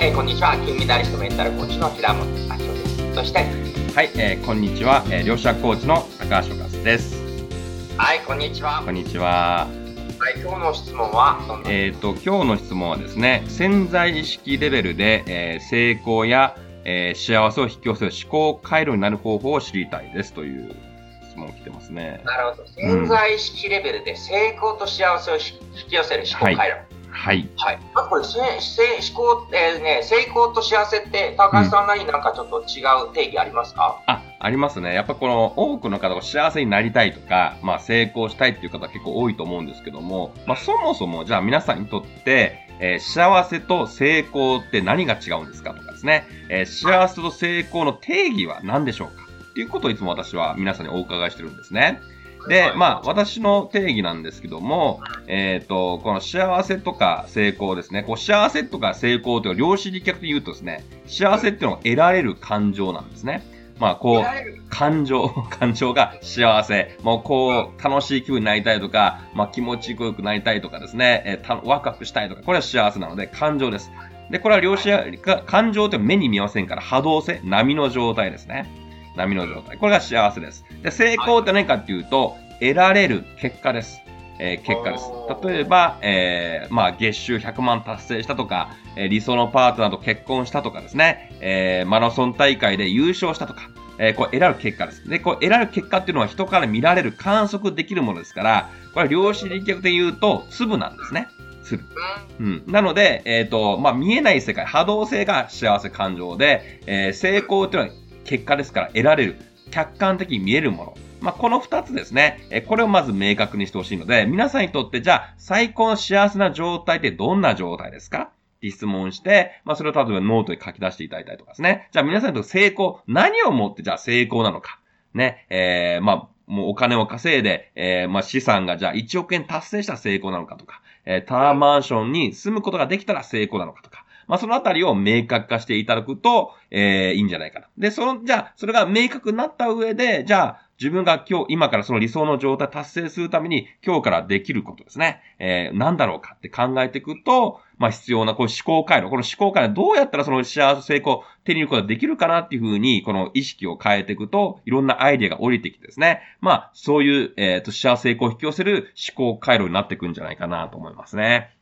えー、こんにちは。金メダリストメンタルコーチの平本明夫です。そして、はい、えー、こんにちは。えー、両者コーチの高橋和です。はい、こんにちは。こんにちは。はい、今日の質問はえっ、ー、と、今日の質問はですね、潜在意識レベルで、えー、成功や、えー、幸せを引き寄せる思考回路になる方法を知りたいですという質問を来てますね。なるほど。潜在意識レベルで成功と幸せを引き寄せる思考回路。はいはい。はい。あこれ、せ、せ、思考、えー、ね、成功と幸せって、高橋さんなりなんかちょっと違う定義ありますか、うん、あ、ありますね。やっぱこの多くの方が幸せになりたいとか、まあ成功したいっていう方結構多いと思うんですけども、まあそもそもじゃあ皆さんにとって、えー、幸せと成功って何が違うんですかとかですね、えー、幸せと成功の定義は何でしょうか？っていうことをいつも私は皆さんにお伺いしてるんですね。で、まあ、私の定義なんですけども、えっ、ー、と、この幸せとか成功ですね。こう幸せとか成功という量子力学で言うとですね、幸せっていうのが得られる感情なんですね。まあ、こう、感情、感情が幸せ。もう、こう、楽しい気分になりたいとか、まあ、気持ちよくなりたいとかですね、えー、ワクワクしたいとか、これは幸せなので、感情です。で、これは量子、感情って目に見ませんから、波動性、波の状態ですね。波の状態。これが幸せです。で、成功って何かっていうと、得られる結果です。えー、結果です。例えば、えー、まあ、月収100万達成したとか、えー、理想のパートナーと結婚したとかですね、えー、マラソン大会で優勝したとか、えー、これ得られる結果です。で、こう得られる結果っていうのは人から見られる、観測できるものですから、これは量子力学で言うと、粒なんですね。粒。うん。なので、えっ、ー、と、まあ、見えない世界、波動性が幸せ感情で、えー、成功っていうのは結果ですから得られる。客観的に見えるもの。まあ、この二つですね。えこれをまず明確にしてほしいので、皆さんにとってじゃあ、最高の幸せな状態ってどんな状態ですか？って質問して、まあ、それを例えばノートに書き出していただいたりとかですね。じゃあ皆さんにとって成功、何をもってじゃあ成功なのか？ね。えー、まあ、もうお金を稼いで、えー、まあ、資産がじゃあ1億円達成したら成功なのかとか、えー、タワーマンションに住むことができたら成功なのかとか、まあ、そのあたりを明確化していただくと、えー、いいんじゃないかな。で、その、じゃあ、それが明確になった上で、じゃあ、自分が今日、今からその理想の状態達成するために、今日からできることですね。えー、何だろうかって考えていくと、まあ、必要な、この思考回路、この思考回路、どうやったらその幸せ成功、手に入れることができるかなっていうふうに、この意識を変えていくと、いろんなアイディアが降りてきてですね。まあ、そういう、えっ、ー、と、幸せ成功を引き寄せる思考回路になっていくんじゃないかなと思いますね。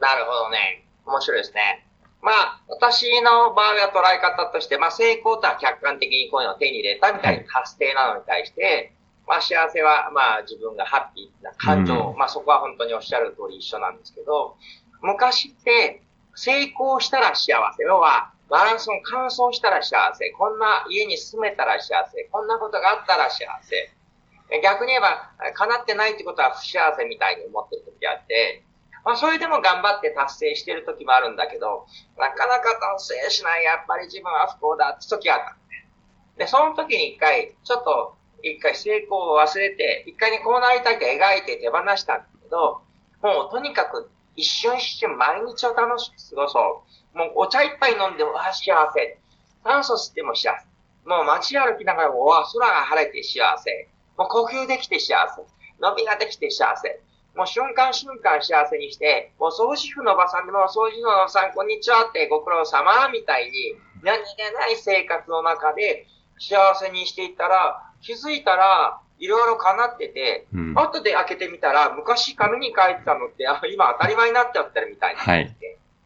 なるほどね。面白いですね。まあ、私の場合は捉え方として、まあ、成功とは客観的にこういうのを手に入れたみたいな達成なのに対して、まあ、幸せは、まあ、自分がハッピーな感情、うん、まあ、そこは本当におっしゃる通り一緒なんですけど、昔って、成功したら幸せ。要は、マラソン完走したら幸せ。こんな家に住めたら幸せ。こんなことがあったら幸せ。逆に言えば、叶ってないってことは不幸せみたいに思ってる時があって、まあ、それでも頑張って達成してる時もあるんだけど、なかなか達成しない、やっぱり自分は不幸だって時があったで、その時に一回、ちょっと、一回成功を忘れて、一回にこうなりたいと描いて手放したんだけど、もうとにかく一瞬一瞬毎日を楽しく過ごそう。もうお茶一杯飲んでも、あ、幸せ。酸素吸っても幸せ。もう街歩きながらも、わ、空が晴れて幸せ。もう呼吸できて幸せ。伸びができて幸せ。もう瞬間瞬間幸せにして、もう掃除婦のおばさんでも、掃除婦のおばさん、こんにちはってご苦労様みたいに、何気ない生活の中で幸せにしていったら、気づいたら、いろいろ叶ってて、うん、後で開けてみたら、昔紙に書いてたのって、あ今当たり前になっちゃってるみたいな。はい。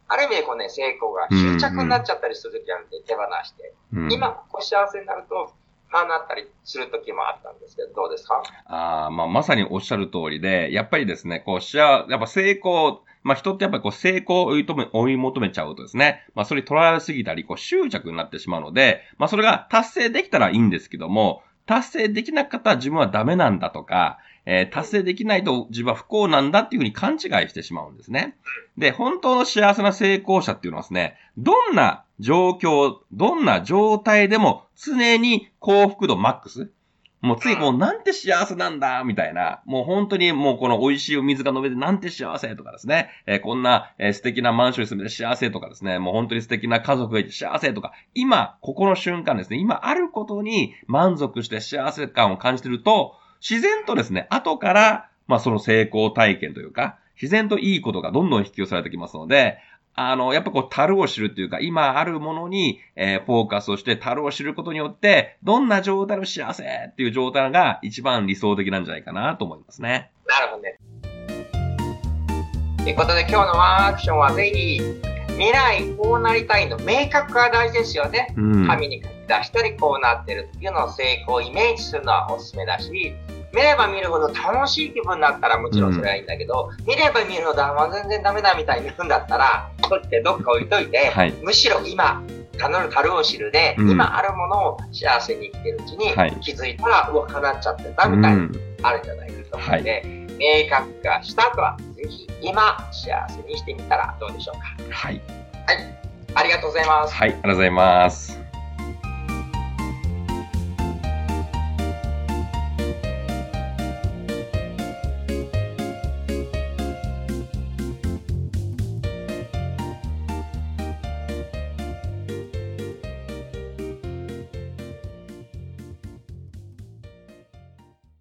ある意味でこうね、成功が執着になっちゃったりするときあるんで、手放して。うん、今、こう幸せになると、ああなったりする時もあったんですけど、どうですか？ああ、まあ、まさにおっしゃる通りで、やっぱりですね、こう、しや、やっぱ成功、まあ、人ってやっぱりこう、成功を追いめ追い求めちゃうとですね、まあ、それに捉られすぎたり、こう、執着になってしまうので、まあ、それが達成できたらいいんですけども、達成できなかったら自分はダメなんだとか、えー、達成できないと自分は不幸なんだっていうふうに勘違いしてしまうんですね。で、本当の幸せな成功者っていうのはですね、どんな状況、どんな状態でも常に幸福度マックス。もうついもうなんて幸せなんだ、みたいな。もう本当にもうこの美味しいお水が飲めてなんて幸せとかですね。えー、こんな、えー、素敵なマンションに住めて幸せとかですね。もう本当に素敵な家族がいて幸せとか。今、ここの瞬間ですね。今あることに満足して幸せ感を感じてると、自然とですね、後から、まあその成功体験というか、自然といいことがどんどん引き寄せられてきますので、あの、やっぱこう、樽を知るっていうか、今あるものに、えー、フォーカスをして樽を知ることによって、どんな状態の幸せっていう状態が一番理想的なんじゃないかなと思いますね。なるほどね。ということで今日のワンアクションはぜひ、未来こうなりたいの明確化大事ですよね。うん、紙に書き出したりこうなってるっていうのを成功をイメージするのはおすすめだし、見れば見るほど楽しい気分になったらもちろんそれはいいんだけど、うん、見れば見るほど、あ、全然ダメだみたいに言うんだったら、取ってどっか置いといて、はい、むしろ今、たのるたるを知るで、うん、今あるものを幸せに生きてるうちに、はい、気づいたら、うわ、叶っちゃってたみたいな、あるんじゃないかと思うので、はい、明確化した後は、ぜひ今、幸せにしてみたらどうでしょうか。はい。はい。ありがとうございます。はい、ありがとうございます。